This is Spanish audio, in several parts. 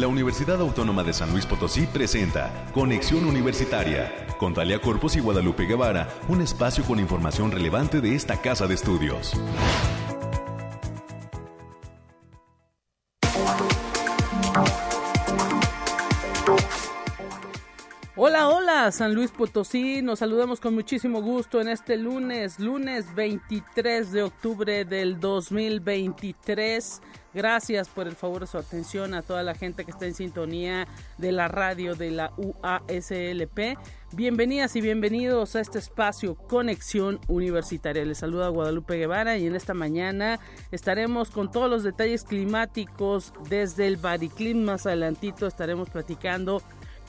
La Universidad Autónoma de San Luis Potosí presenta Conexión Universitaria con Talia Corpus y Guadalupe Guevara, un espacio con información relevante de esta casa de estudios. Hola, hola, San Luis Potosí. Nos saludamos con muchísimo gusto en este lunes, lunes 23 de octubre del 2023. Gracias por el favor de su atención a toda la gente que está en sintonía de la radio de la UASLP. Bienvenidas y bienvenidos a este espacio Conexión Universitaria. Les saluda Guadalupe Guevara y en esta mañana estaremos con todos los detalles climáticos desde el Bariclim. Más adelantito estaremos platicando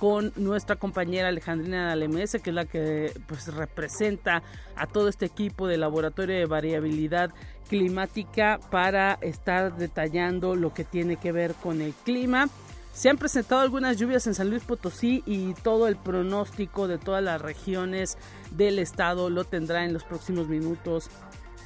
con nuestra compañera Alejandrina Dalemese, que es la que pues representa a todo este equipo de laboratorio de variabilidad climática para estar detallando lo que tiene que ver con el clima. Se han presentado algunas lluvias en San Luis Potosí y todo el pronóstico de todas las regiones del estado lo tendrá en los próximos minutos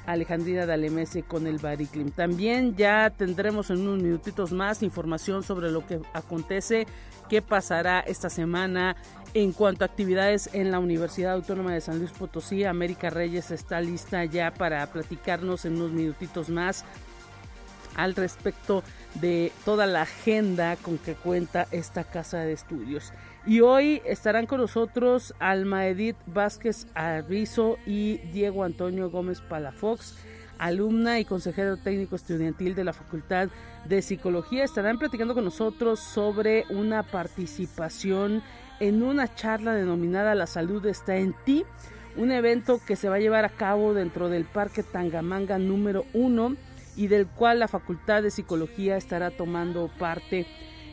Alejandrina Dalemese con el Bariclim. También ya tendremos en unos minutitos más información sobre lo que acontece qué pasará esta semana en cuanto a actividades en la Universidad Autónoma de San Luis Potosí. América Reyes está lista ya para platicarnos en unos minutitos más al respecto de toda la agenda con que cuenta esta casa de estudios. Y hoy estarán con nosotros Alma Edith Vázquez Arrizo y Diego Antonio Gómez Palafox alumna y consejero técnico estudiantil de la Facultad de Psicología. Estarán platicando con nosotros sobre una participación en una charla denominada La salud está en ti, un evento que se va a llevar a cabo dentro del Parque Tangamanga número uno y del cual la Facultad de Psicología estará tomando parte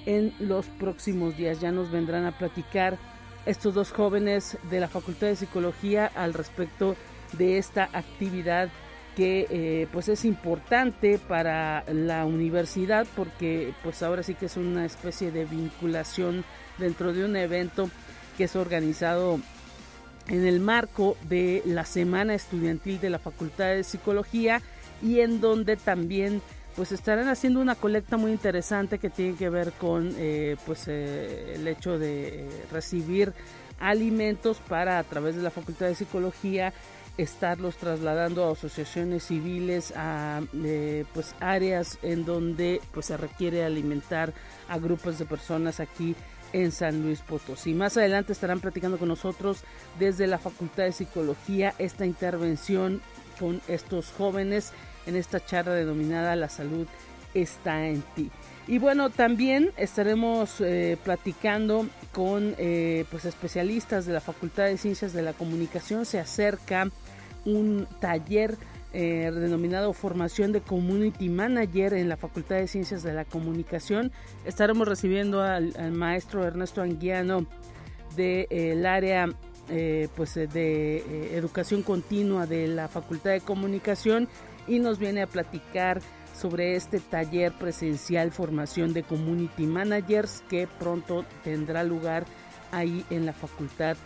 en los próximos días. Ya nos vendrán a platicar estos dos jóvenes de la Facultad de Psicología al respecto de esta actividad que eh, pues es importante para la universidad porque pues ahora sí que es una especie de vinculación dentro de un evento que es organizado en el marco de la semana estudiantil de la Facultad de Psicología y en donde también pues estarán haciendo una colecta muy interesante que tiene que ver con eh, pues eh, el hecho de recibir alimentos para a través de la Facultad de Psicología estarlos trasladando a asociaciones civiles, a eh, pues áreas en donde pues se requiere alimentar a grupos de personas aquí en San Luis Potosí. Más adelante estarán platicando con nosotros desde la Facultad de Psicología esta intervención con estos jóvenes en esta charla denominada La salud está en ti. Y bueno, también estaremos eh, platicando con eh, pues especialistas de la Facultad de Ciencias de la Comunicación. Se acerca un taller eh, denominado Formación de Community Manager en la Facultad de Ciencias de la Comunicación. Estaremos recibiendo al, maestro Ernesto Anguiano del área pues de educación continua de la Facultad de Comunicación y nos viene a platicar sobre este taller presencial formación de community managers que pronto tendrá lugar ahí en la Facultad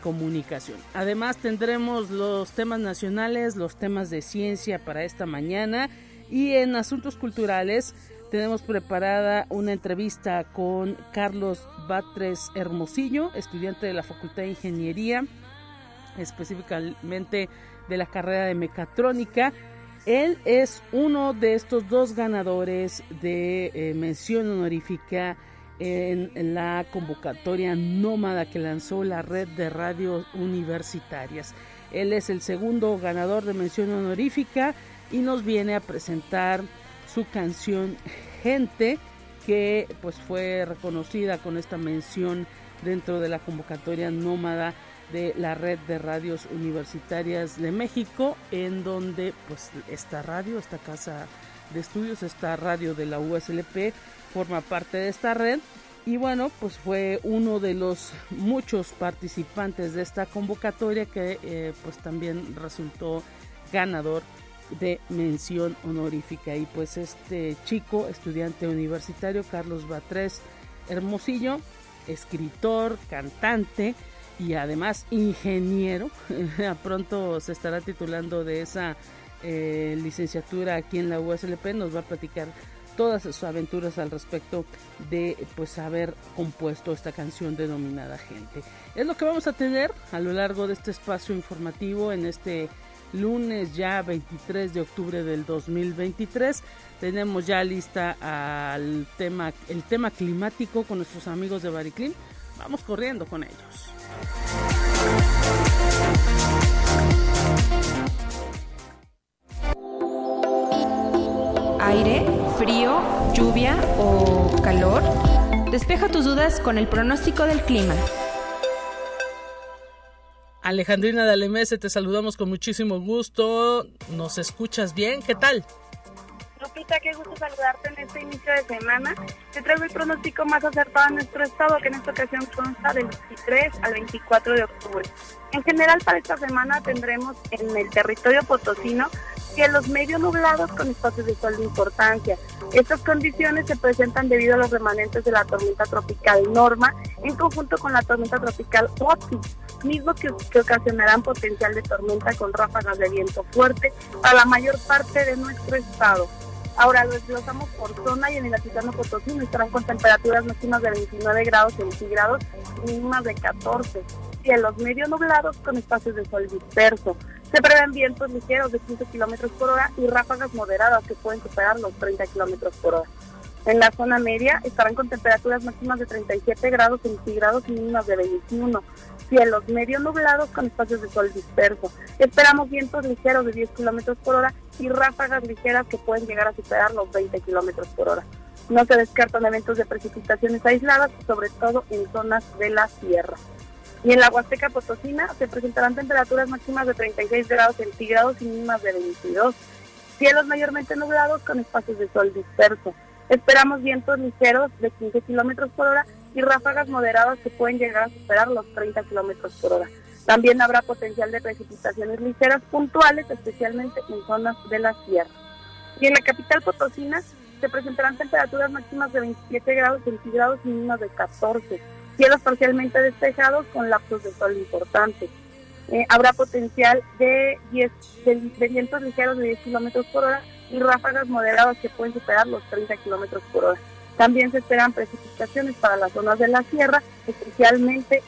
Comunicación. Además tendremos los temas nacionales, los temas de ciencia para esta mañana y en asuntos culturales tenemos preparada una entrevista con Carlos Batres Hermosillo, estudiante de la Facultad de Ingeniería, específicamente de la carrera de mecatrónica él es uno de estos dos ganadores de eh, mención honorífica en, la convocatoria nómada que lanzó la red de radios universitarias. Él es el segundo ganador de mención honorífica y nos viene a presentar su canción Gente que pues fue reconocida con esta mención dentro de la convocatoria nómada de la red de radios universitarias de México, en donde pues esta radio, esta casa de estudios, esta radio de la USLP forma parte de esta red y bueno, pues fue uno de los muchos participantes de esta convocatoria que eh, pues también resultó ganador de mención honorífica y pues este chico estudiante universitario Carlos Batres Hermosillo escritor cantante y además ingeniero. Pronto se estará titulando de esa eh, licenciatura aquí en la USLP. Nos va a platicar todas sus aventuras al respecto de pues haber compuesto esta canción denominada Gente. Es lo que vamos a tener a lo largo de este espacio informativo en este lunes ya 23 de octubre del 2023. Tenemos ya lista al tema, el tema climático con nuestros amigos de Bariclim. Vamos corriendo con ellos. Frío, lluvia o calor. Despeja tus dudas con el pronóstico del clima. Alejandrina de Alemese, te saludamos con muchísimo gusto. ¿Nos escuchas bien? ¿Qué tal? Lupita, qué gusto saludarte en este inicio de semana. Te traigo el pronóstico más acertado en nuestro estado, que en esta ocasión consta del 23 al 24 de octubre. En general, para esta semana tendremos en el territorio potosino cielos medio nublados con espacios de sol de importancia. Estas condiciones se presentan debido a los remanentes de la tormenta tropical Norma en conjunto con la tormenta tropical Otis, mismo que, ocasionarán potencial de tormenta con ráfagas de viento fuerte a la mayor parte de nuestro estado. Ahora lo desglosamos por zona y en el Altitano Potosí estarán con temperaturas máximas de 29 grados centígrados y mínimas de 14. Cielos medio nublados con espacios de sol disperso. Se prevén vientos ligeros de 15 kilómetros por hora y ráfagas moderadas que pueden superar los 30 kilómetros por hora. En la zona media estarán con temperaturas máximas de 37 grados centígrados y mínimas de 21 cielos medio nublados con espacios de sol disperso. Esperamos vientos ligeros de 10 kilómetros por hora y ráfagas ligeras que pueden llegar a superar los 20 kilómetros por hora. No se descartan eventos de precipitaciones aisladas, sobre todo en zonas de la sierra. Y en la Huasteca Potosina se presentarán temperaturas máximas de 36 grados centígrados y mínimas de 22. Cielos mayormente nublados con espacios de sol disperso. Esperamos vientos ligeros de 15 kilómetros por hora y ráfagas moderadas que pueden llegar a superar los 30 kilómetros por hora. También habrá potencial de precipitaciones ligeras puntuales, especialmente en zonas de la sierra. Y en la capital potosina se presentarán temperaturas máximas de 27 grados centígrados y mínimas de 14. Cielos parcialmente despejados con lapsos de sol importantes. Eh, habrá potencial de, 10, de, vientos ligeros de 10 kilómetros por hora y ráfagas moderadas que pueden superar los 30 kilómetros por hora. También se esperan precipitaciones para las zonas de la sierra, especialmente,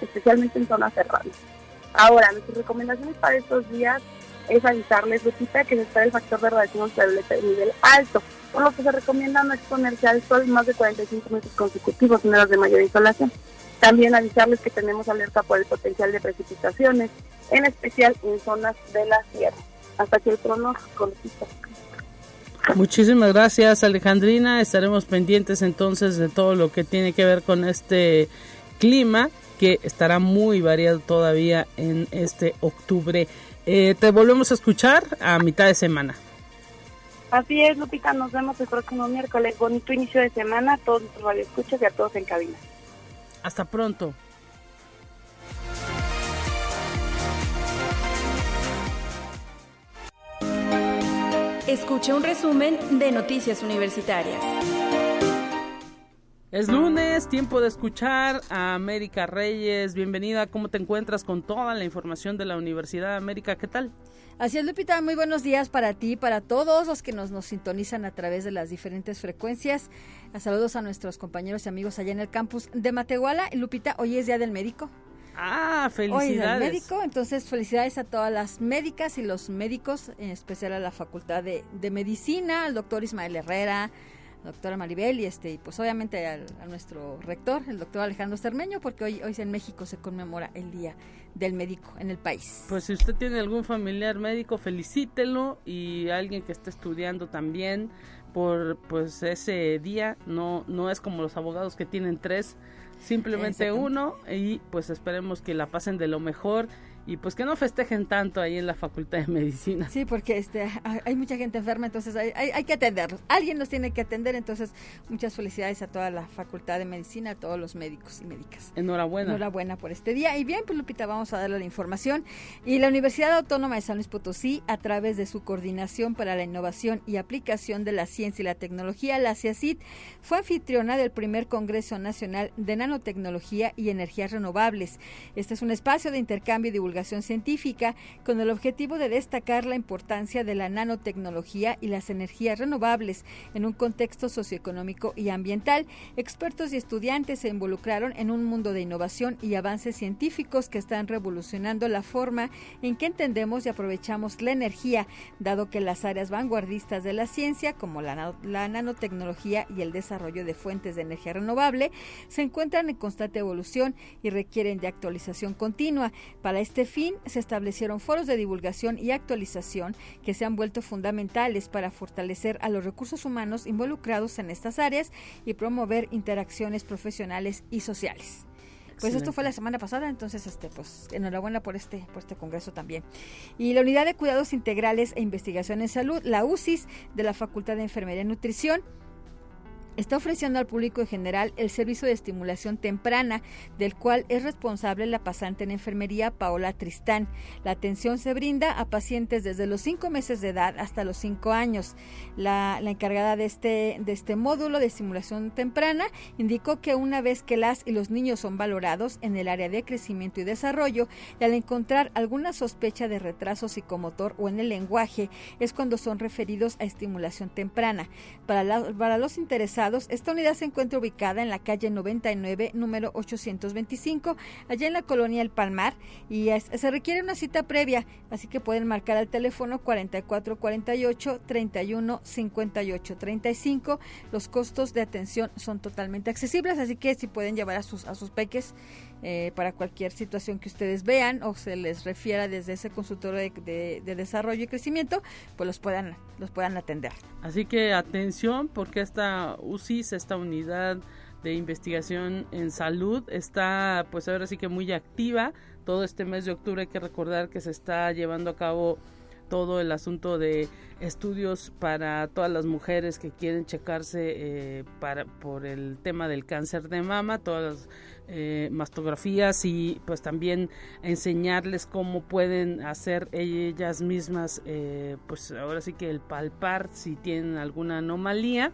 especialmente en zonas cerradas. Ahora, nuestras recomendaciones para estos días es avisarles, Lupita, que se espera el factor de radiación ultravioleta de nivel alto, por lo que se recomienda no exponerse al sol más de 45 minutos consecutivos en horas de mayor insolación. También avisarles que tenemos alerta por el potencial de precipitaciones, en especial en zonas de la sierra. Hasta aquí el pronóstico. Muchísimas gracias Alejandrina, estaremos pendientes entonces de todo lo que tiene que ver con este clima que estará muy variado todavía en este octubre. Eh, te volvemos a escuchar a mitad de semana. Así es, Lupita, nos vemos el próximo miércoles. Bonito inicio de semana a todos los radioescuchas y a todos en cabina. Hasta pronto. Escucha un resumen de Noticias Universitarias. Es lunes, tiempo de escuchar a América Reyes. Bienvenida, ¿cómo te encuentras con toda la información de la Universidad de América? ¿Qué tal? Así es, Lupita, muy buenos días para ti, para todos los que nos, nos sintonizan a través de las diferentes frecuencias. Saludos a nuestros compañeros y amigos allá en el campus de Matehuala. Lupita, hoy es Día del Médico. Ah, felicidades. Hoy médico, entonces felicidades a todas las médicas y los médicos, en especial a la Facultad de, Medicina, al doctor Ismael Herrera, doctora Maribel y este pues obviamente al, a nuestro rector, el doctor Alejandro Cermeño, porque hoy, hoy en México se conmemora el Día del Médico en el país. Pues si usted tiene algún familiar médico, felicítelo y alguien que esté estudiando también por pues ese día, no, no es como los abogados que tienen tres, simplemente uno y pues esperemos que la pasen de lo mejor y pues que no festejen tanto ahí en la Facultad de Medicina. Sí, porque este hay mucha gente enferma, entonces hay, hay, que atenderlos. Alguien los tiene que atender, entonces muchas felicidades a toda la Facultad de Medicina, a todos los médicos y médicas. Enhorabuena. Enhorabuena por este día. Y bien, pues Lupita, vamos a darle la información. Y la Universidad Autónoma de San Luis Potosí, a través de su Coordinación para la Innovación y Aplicación de la Ciencia y la Tecnología, la CIACIT, fue anfitriona del primer Congreso Nacional de Nanotecnología y Energías Renovables. Este es un espacio de intercambio y divulgación divulgación científica con el objetivo de destacar la importancia de la nanotecnología y las energías renovables en un contexto socioeconómico y ambiental. Expertos y estudiantes se involucraron en un mundo de innovación y avances científicos que están revolucionando la forma en que entendemos y aprovechamos la energía, dado que las áreas vanguardistas de la ciencia, como la, la nanotecnología y el desarrollo de fuentes de energía renovable, se encuentran en constante evolución y requieren de actualización continua. Para este fin, se establecieron foros de divulgación y actualización que se han vuelto fundamentales para fortalecer a los recursos humanos involucrados en estas áreas y promover interacciones profesionales y sociales. Pues esto fue la semana pasada, entonces este pues enhorabuena por este por este congreso también. Y la Unidad de Cuidados Integrales e Investigación en Salud, la UCIS de la Facultad de Enfermería y Nutrición está ofreciendo al público en general el servicio de estimulación temprana, del cual es responsable la pasante en enfermería Paola Tristán. La atención se brinda a pacientes desde los cinco meses de edad hasta los cinco años. La, encargada de este, de este módulo de estimulación temprana indicó que una vez que las y los niños son valorados en el área de crecimiento y desarrollo, y al encontrar alguna sospecha de retraso psicomotor o en el lenguaje, es cuando son referidos a estimulación temprana. Para, para los interesados, esta unidad se encuentra ubicada en la calle 99, número 825, allá en la colonia El Palmar, y se requiere una cita previa, así que pueden marcar al teléfono 4448 31 58 35. Los costos de atención son totalmente accesibles, así que si pueden llevar a sus, a sus peques eh, para cualquier situación que ustedes vean o se les refiera desde ese consultorio de, desarrollo y crecimiento, pues los puedan, los puedan atender. Así que atención porque esta UCIS, esta unidad de investigación en salud está pues ahora sí que muy activa. Todo este mes de octubre hay que recordar que se está llevando a cabo todo el asunto de estudios para todas las mujeres que quieren checarse eh, para por el tema del cáncer de mama, todas las eh, mastografías y pues también enseñarles cómo pueden hacer ellas mismas eh, pues ahora sí que el palpar si tienen alguna anomalía.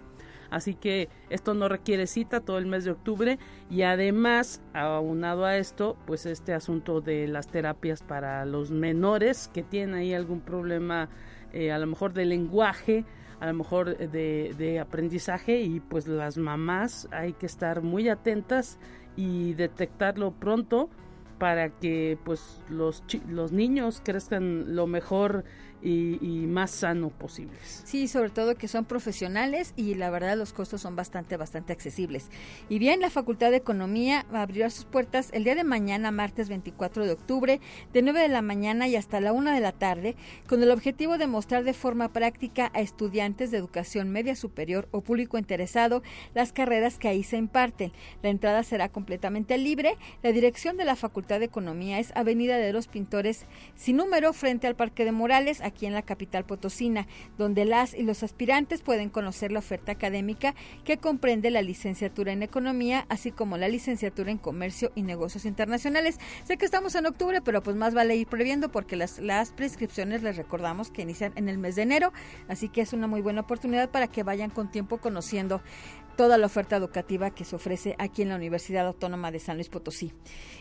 Así que esto no requiere cita todo el mes de octubre y además aunado a esto pues este asunto de las terapias para los menores que tienen ahí algún problema eh, a lo mejor de lenguaje a lo mejor de, de aprendizaje y pues las mamás hay que estar muy atentas y detectarlo pronto para que pues los, los niños crezcan lo mejor y, más sano posibles. Sí, sobre todo que son profesionales y la verdad los costos son bastante, bastante accesibles. Y bien, la Facultad de Economía va a abrir sus puertas el día de mañana, martes 24 de octubre, de 9 de la mañana y hasta la 1 de la tarde, con el objetivo de mostrar de forma práctica a estudiantes de educación media superior o público interesado las carreras que ahí se imparten. La entrada será completamente libre. La dirección de la Facultad de Economía es Avenida de los Pintores sin número frente al Parque de Morales aquí en la capital potosina, donde las y los aspirantes pueden conocer la oferta académica que comprende la licenciatura en Economía, así como la licenciatura en Comercio y Negocios Internacionales. Sé que estamos en octubre, pero pues más vale ir previendo porque las, las prescripciones les recordamos que inician en el mes de enero, así que es una muy buena oportunidad para que vayan con tiempo conociendo toda la oferta educativa que se ofrece aquí en la Universidad Autónoma de San Luis Potosí.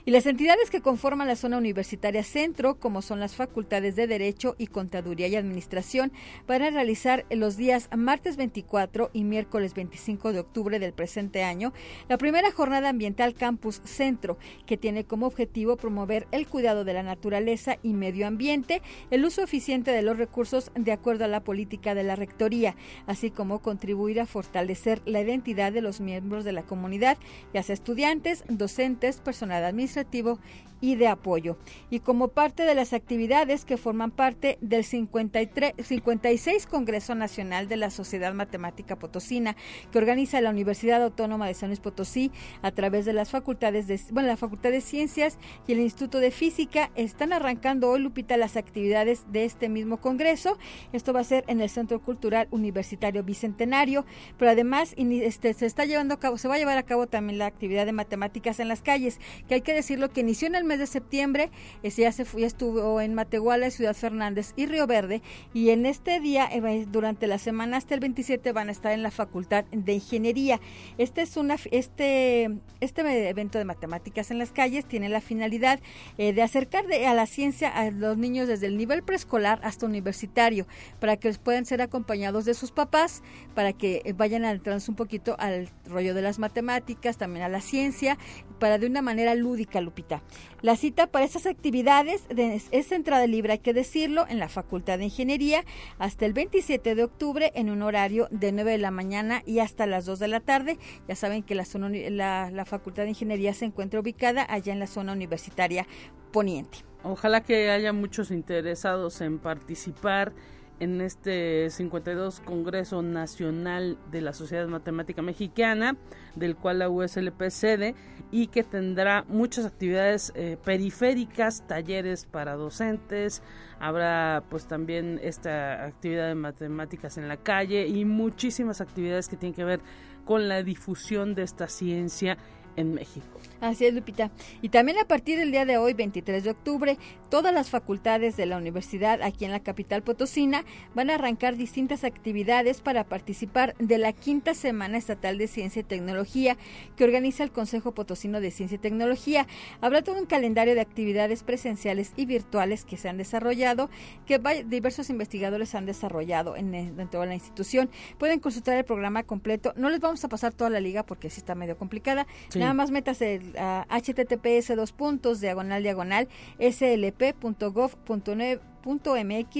Y las entidades que conforman la zona universitaria centro, como son las facultades de Derecho y Contaduría y Administración, van a realizar los días martes 24 y miércoles 25 de octubre del presente año la primera jornada ambiental Campus Centro, que tiene como objetivo promover el cuidado de la naturaleza y medio ambiente, el uso eficiente de los recursos de acuerdo a la política de la Rectoría, así como contribuir a fortalecer la identidad de los miembros de la comunidad, ya sea estudiantes, docentes, personal administrativo y de apoyo. Y como parte de las actividades que forman parte del 53, 56 Congreso Nacional de la Sociedad Matemática Potosina, que organiza la Universidad Autónoma de San Luis Potosí a través de las facultades de, bueno, la Facultad de Ciencias y el Instituto de Física, están arrancando hoy, Lupita, las actividades de este mismo Congreso. Esto va a ser en el Centro Cultural Universitario Bicentenario, pero además este, se está llevando se va a llevar a cabo también la actividad de matemáticas en las calles, que hay que decirlo que inició en el mes de septiembre, ya, se fue, ya estuvo en Matehuala, Ciudad Fernández y Río Verde, y en este día, eh, durante la semana hasta el 27, van a estar en la Facultad de Ingeniería. Este es una, este, este evento de matemáticas en las calles tiene la finalidad eh, de acercar a la ciencia a los niños desde el nivel preescolar hasta universitario, para que puedan ser acompañados de sus papás, para que eh, vayan adentrarse un poquito al rollo de las matemáticas, también a la ciencia, para de una manera lúdica, Lupita. La cita para esas actividades es entrada libre, hay que decirlo, en la Facultad de Ingeniería hasta el 27 de octubre en un horario de 9 de la mañana y hasta las 2 de la tarde. Ya saben que la, la, la Facultad de Ingeniería se encuentra ubicada allá en la zona universitaria poniente. Ojalá que haya muchos interesados en participar en este 52 Congreso Nacional de la Sociedad Matemática Mexicana, del cual la USLP cede y que tendrá muchas actividades eh, periféricas, talleres para docentes, habrá pues también esta actividad de matemáticas en la calle y muchísimas actividades que tienen que ver con la difusión de esta ciencia en México. Así es, Lupita. Y también a partir del día de hoy, 23 de octubre, todas las facultades de la universidad aquí en la capital potosina van a arrancar distintas actividades para participar de la quinta Semana Estatal de Ciencia y Tecnología que organiza el Consejo Potosino de Ciencia y Tecnología. Habrá todo un calendario de actividades presenciales y virtuales que se han desarrollado, que diversos investigadores han desarrollado en, dentro de la institución. Pueden consultar el programa completo. No les vamos a pasar toda la liga porque sí está medio complicada. Nada más metas el https dos puntos diagonal diagonal slp.gov.mx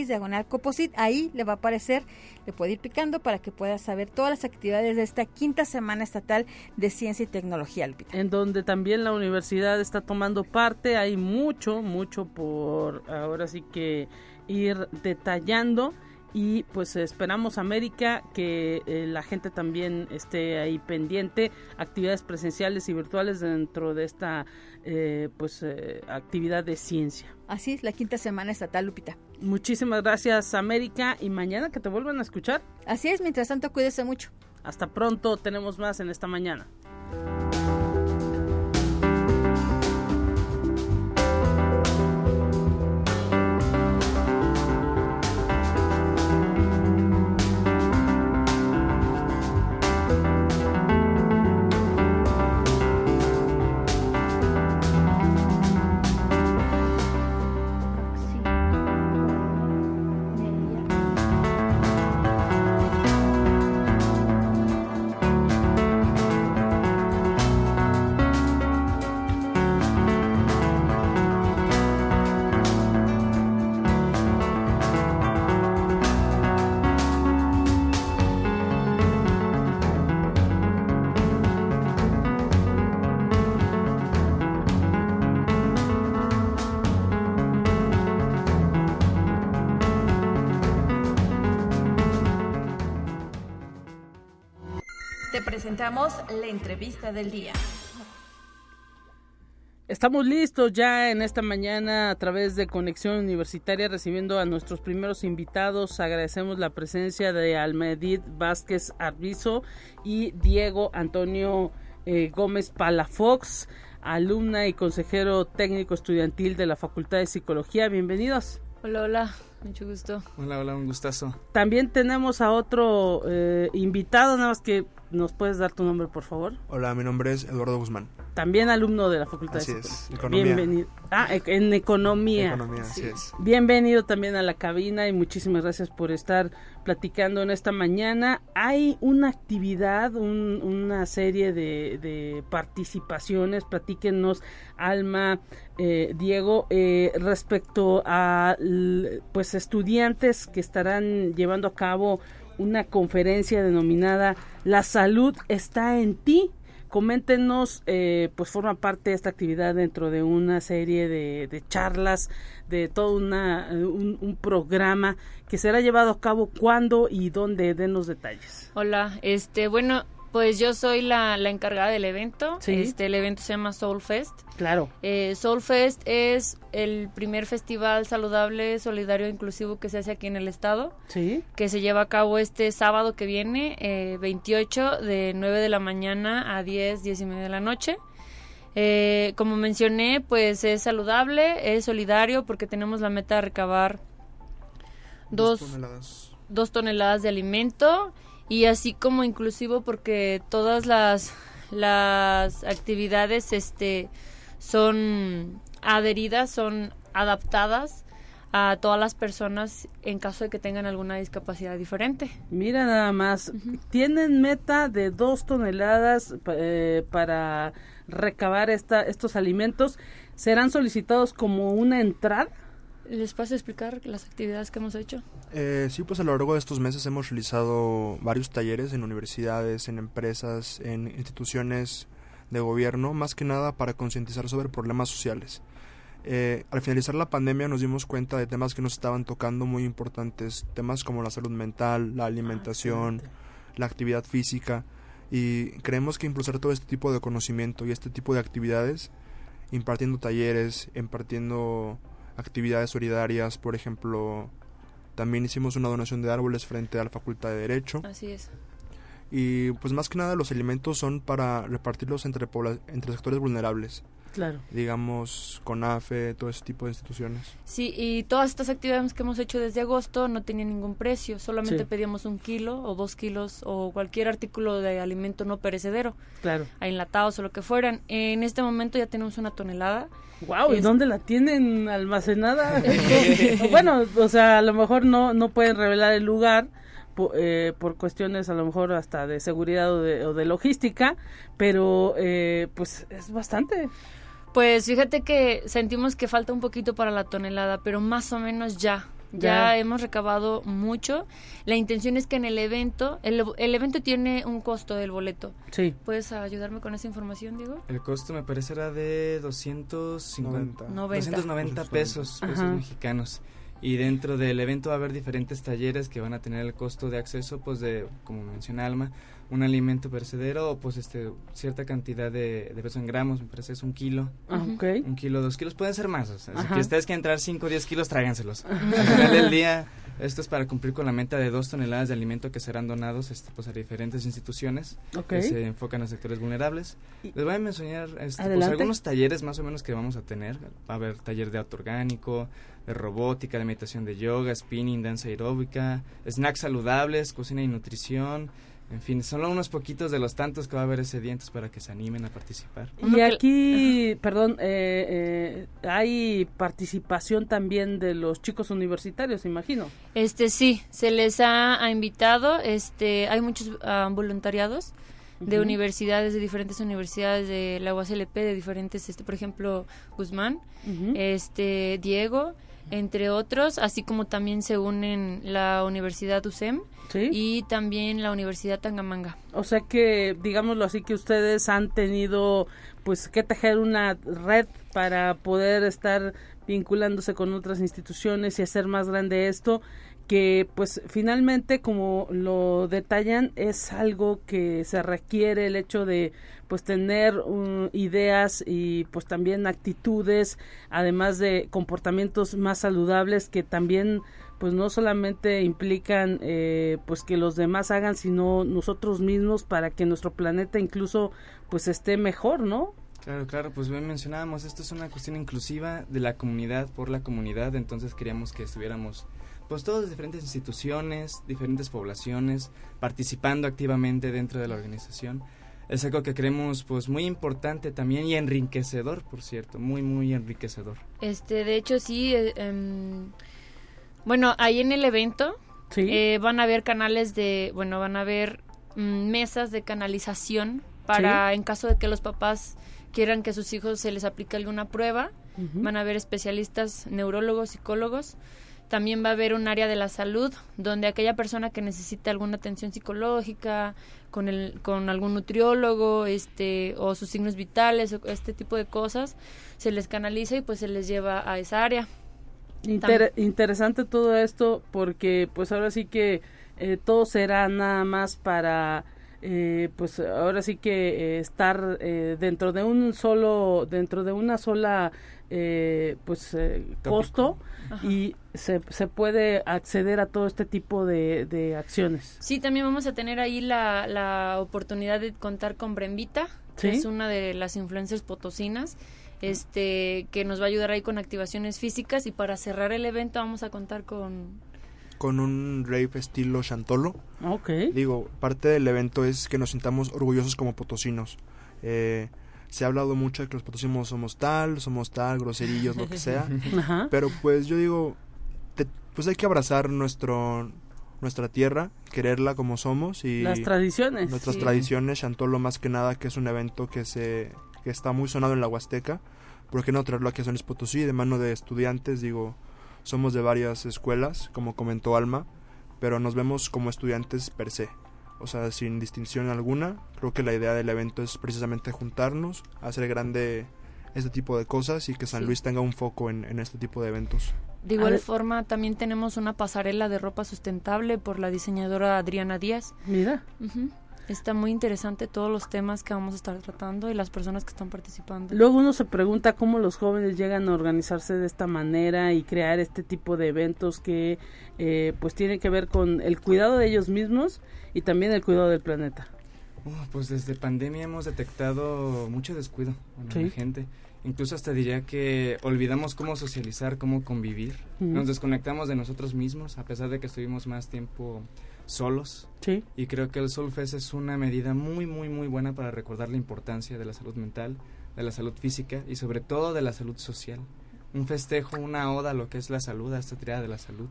diagonal coposit. Ahí le va a aparecer, le puede ir picando para que pueda saber todas las actividades de esta quinta semana estatal de ciencia y tecnología. En donde también la universidad está tomando parte. Hay mucho, mucho por ahora sí que ir detallando y pues esperamos América que eh, la gente también esté ahí pendiente actividades presenciales y virtuales dentro de esta eh, pues eh, actividad de ciencia. Así es la quinta semana estatal Lupita. Muchísimas gracias América y mañana que te vuelvan a escuchar. Así es mientras tanto cuídese mucho. Hasta pronto tenemos más en esta mañana la entrevista del día. Estamos listos ya en esta mañana a través de Conexión Universitaria recibiendo a nuestros primeros invitados. Agradecemos la presencia de Almedid Vázquez Arbizo y Diego Antonio eh, Gómez Palafox, alumna y consejero técnico estudiantil de la Facultad de Psicología. Bienvenidos. Hola, hola, mucho gusto. Hola, hola, un gustazo. También tenemos a otro eh, invitado, nada más que ¿Nos puedes dar tu nombre, por favor? Hola, mi nombre es Eduardo Guzmán. También alumno de la Facultad así de es, economía. Bienvenido. Ah, en economía. Economía, así es. Bienvenido también a la cabina y muchísimas gracias por estar platicando en esta mañana. Hay una actividad, una serie de, participaciones. Platíquenos, Alma, eh, Diego, eh, respecto a pues estudiantes que estarán llevando a cabo una conferencia denominada La salud está en ti. Coméntenos, eh, pues forma parte de esta actividad dentro de una serie de, charlas, de todo una, un, programa que será llevado a cabo cuándo y dónde, denos detalles. Hola, este, bueno, pues yo soy la, encargada del evento. Este, el evento se llama Soul Fest. Claro. Eh, Soul Fest es el primer festival saludable, solidario e inclusivo que se hace aquí en el estado. Sí. Que se lleva a cabo este sábado que viene, eh, 28, de 9 de la mañana a 10, 10 y media de la noche. Eh, como mencioné, pues es saludable, es solidario porque tenemos la meta de recabar dos, toneladas. dos toneladas de alimento y así como inclusivo porque todas las las actividades este son adheridas, son adaptadas a todas las personas en caso de que tengan alguna discapacidad diferente. Mira nada más, tienen meta de dos toneladas eh, para recabar esta, estos alimentos. ¿Serán solicitados como una entrada? ¿Les paso a explicar las actividades que hemos hecho? Eh, sí, pues a lo largo de estos meses hemos realizado varios talleres en universidades, en empresas, en instituciones de gobierno, más que nada para concientizar sobre problemas sociales. Eh, al finalizar la pandemia nos dimos cuenta de temas que nos estaban tocando muy importantes, temas como la salud mental, la alimentación, la actividad física, y creemos que impulsar todo este tipo de conocimiento y este tipo de actividades, impartiendo talleres, impartiendo actividades solidarias, por ejemplo, también hicimos una donación de árboles frente a la Facultad de Derecho Así es. Y pues más que nada los alimentos son para repartirlos entre, pobla- entre sectores vulnerables, Claro. digamos CONAFE, todo ese tipo de instituciones. Sí, y todas estas actividades que hemos hecho desde agosto no tenían ningún precio, solamente Sí. pedíamos un kilo o dos kilos o cualquier artículo de alimento no perecedero, Claro. a enlatados o lo que fueran. En este momento ya tenemos una tonelada. Wow, ¿y Es- dónde la tienen almacenada? Bueno, o sea, a lo mejor no no pueden revelar el lugar po- eh, por cuestiones a lo mejor hasta de seguridad o de, o de logística, pero eh, pues es bastante. Pues fíjate que sentimos que falta un poquito para la tonelada, pero más o menos ya. Ya. Ya hemos recabado mucho. La intención es que en el evento, el, el evento tiene un costo del boleto. Sí. ¿Puedes ayudarme con esa información, Diego? El costo me parece era de 250, 90. 90. 290 pesos, pesos mexicanos. Y dentro del evento va a haber diferentes talleres que van a tener el costo de acceso, pues de, como menciona Alma, un alimento perecedero o pues este cierta cantidad de, de peso en gramos, me parece es un kilo, Ah, un kilo, dos kilos, pueden ser más. O sea, si ustedes quieren entrar 5 o 10 kilos, tráiganselos. Al final del día, esto es para cumplir con la meta de dos toneladas de alimento que serán donados este, pues, a diferentes instituciones que se enfocan a sectores vulnerables. Les voy a mencionar este, pues, algunos talleres más o menos que vamos a tener. Va a haber taller de auto orgánico, de robótica, de meditación de yoga, spinning, danza aeróbica, snacks saludables, cocina y nutrición. En fin, son unos poquitos de los tantos que va a haber ese día, entonces para que se animen a participar. Y aquí, perdón, eh, eh, hay participación también de los chicos universitarios, imagino. Este sí, se les ha, ha invitado, este, hay muchos ah, voluntariados de universidades, de diferentes universidades de la UASLP, de diferentes, este, por ejemplo, Guzmán, este, Diego, entre otros, así como también se unen la Universidad USEM Sí. y también la Universidad Tangamanga. O sea que, digámoslo así, que ustedes han tenido pues que tejer una red para poder estar vinculándose con otras instituciones y hacer más grande esto, que pues finalmente como lo detallan es algo que se requiere el hecho de pues tener um, ideas y pues también actitudes además de comportamientos más saludables que también pues no solamente implican eh, pues que los demás hagan sino nosotros mismos para que nuestro planeta incluso pues esté mejor no Claro, claro, pues bien mencionábamos, esto es una cuestión inclusiva de la comunidad por la comunidad, entonces queríamos que estuviéramos pues todos de diferentes instituciones, diferentes poblaciones, participando activamente dentro de la organización. Es algo que creemos pues muy importante también y enriquecedor, por cierto, muy muy enriquecedor. Este, de hecho, sí, eh, em, bueno, ahí en el evento sí Eh, van a haber canales de, bueno, van a haber mm, mesas de canalización para en caso de que los papás quieran que a sus hijos se les aplique alguna prueba. Van a haber especialistas, neurólogos, psicólogos. También va a haber un área de la salud donde aquella persona que necesite alguna atención psicológica, con el con algún nutriólogo, este o sus signos vitales o este tipo de cosas, se les canaliza y pues se les lleva a esa área. Inter- interesante todo esto porque pues ahora sí que eh, todo será nada más para eh, pues ahora sí que eh, estar eh, dentro de un solo dentro de una sola pues costo y se, se puede acceder a todo este tipo de, de acciones. Sí también vamos a tener ahí la, la oportunidad de contar con Brembita que es una de las influencers potosinas este que nos va a ayudar ahí con activaciones físicas y para cerrar el evento vamos a contar con con un rave estilo Chantolo. Ok. Digo, parte del evento es que nos sintamos orgullosos como potosinos. Eh, se ha hablado mucho de que los potosinos somos tal, somos tal, groserillos, lo que sea. Pero pues yo digo, pues hay que abrazar nuestro nuestra tierra, quererla como somos y las tradiciones. Nuestras tradiciones, Chantolo más que nada, que es un evento que se que está muy sonado en la Huasteca. ¿Por qué no traerlo aquí a San Potosí de mano de estudiantes? Digo, somos de varias escuelas, como comentó Alma, pero nos vemos como estudiantes per se. O sea, sin distinción alguna. Creo que la idea del evento es precisamente juntarnos, hacer grande este tipo de cosas y que San Luis tenga un foco en, este tipo de eventos. De igual forma, también tenemos una pasarela de ropa sustentable por la diseñadora Adriana Díaz. Mira. Está muy interesante todos los temas que vamos a estar tratando y las personas que están participando. Luego uno se pregunta cómo los jóvenes llegan a organizarse de esta manera y crear este tipo de eventos que eh, pues tienen que ver con el cuidado de ellos mismos y también el cuidado del planeta. Oh, pues desde pandemia hemos detectado mucho descuido en la gente. Incluso hasta diría que olvidamos cómo socializar, cómo convivir. Nos desconectamos de nosotros mismos a pesar de que estuvimos más tiempo solos. Sí. Y creo que el Soulfest es una medida muy, muy, muy buena para recordar la importancia de la salud mental, de la salud física y sobre todo de la salud social. Un festejo, una oda a lo que es la salud, a esta triada de la salud,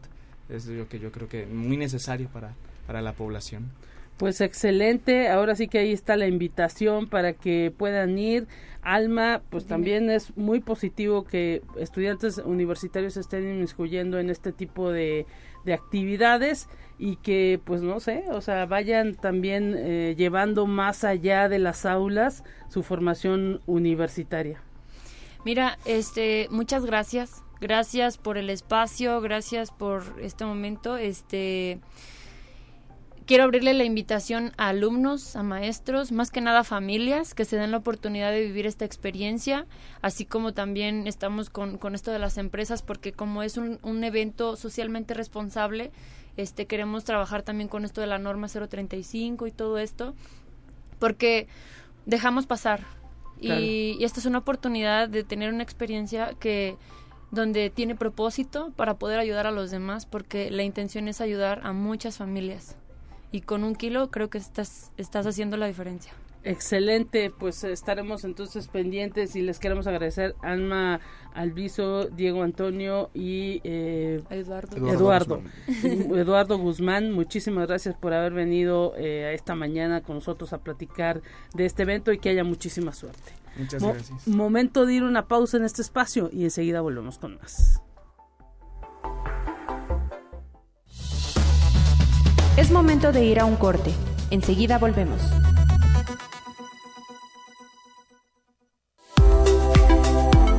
es lo que yo creo que es muy necesario para, para la población. Pues excelente, ahora sí que ahí está la invitación para que puedan ir. Alma, pues también es muy positivo que estudiantes universitarios estén inmiscuyendo en este tipo de, de actividades y que pues no sé, o sea, vayan también eh, llevando más allá de las aulas su formación universitaria. Mira, este, muchas gracias, gracias por el espacio, gracias por este momento, este, quiero abrirle la invitación a alumnos, a maestros, más que nada a familias que se den la oportunidad de vivir esta experiencia, así como también estamos con, con esto de las empresas, porque como es un, un evento socialmente responsable, este, queremos trabajar también con esto de la norma 035 y todo esto, porque dejamos pasar. Y, esta es una oportunidad de tener una experiencia que donde tiene propósito para poder ayudar a los demás, porque la intención es ayudar a muchas familias. Y con un kilo creo que estás, estás haciendo la diferencia. Excelente, pues estaremos entonces pendientes y les queremos agradecer Alma Alviso, Diego Antonio y eh, Eduardo. Eduardo. Eduardo Guzmán. muchísimas gracias por haber venido eh, a esta mañana con nosotros a platicar de este evento y que haya muchísima suerte. Muchas gracias. Momento de ir una pausa en este espacio y enseguida volvemos con más. Es momento de ir a un corte. Enseguida volvemos.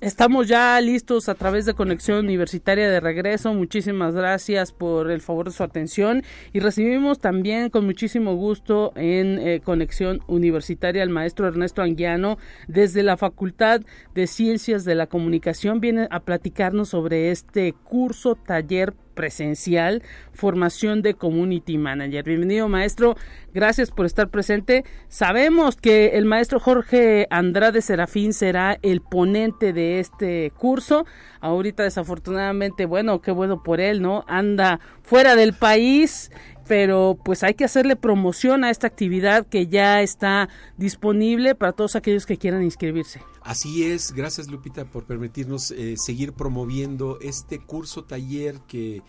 Estamos ya listos a través de Conexión Universitaria de regreso. Muchísimas gracias por el favor de su atención y recibimos también con muchísimo gusto en eh, Conexión Universitaria al maestro Ernesto Anguiano desde la Facultad de Ciencias de la Comunicación. Viene a platicarnos sobre este curso taller presencial, formación de community manager. Bienvenido maestro, gracias por estar presente. Sabemos que el maestro Jorge Andrade Serafín será el ponente de este curso. Ahorita desafortunadamente, bueno, qué bueno por él, ¿no? Anda fuera del país pero pues hay que hacerle promoción a esta actividad que ya está disponible para todos aquellos que quieran inscribirse. Así es, gracias Lupita por permitirnos eh, seguir promoviendo este curso taller que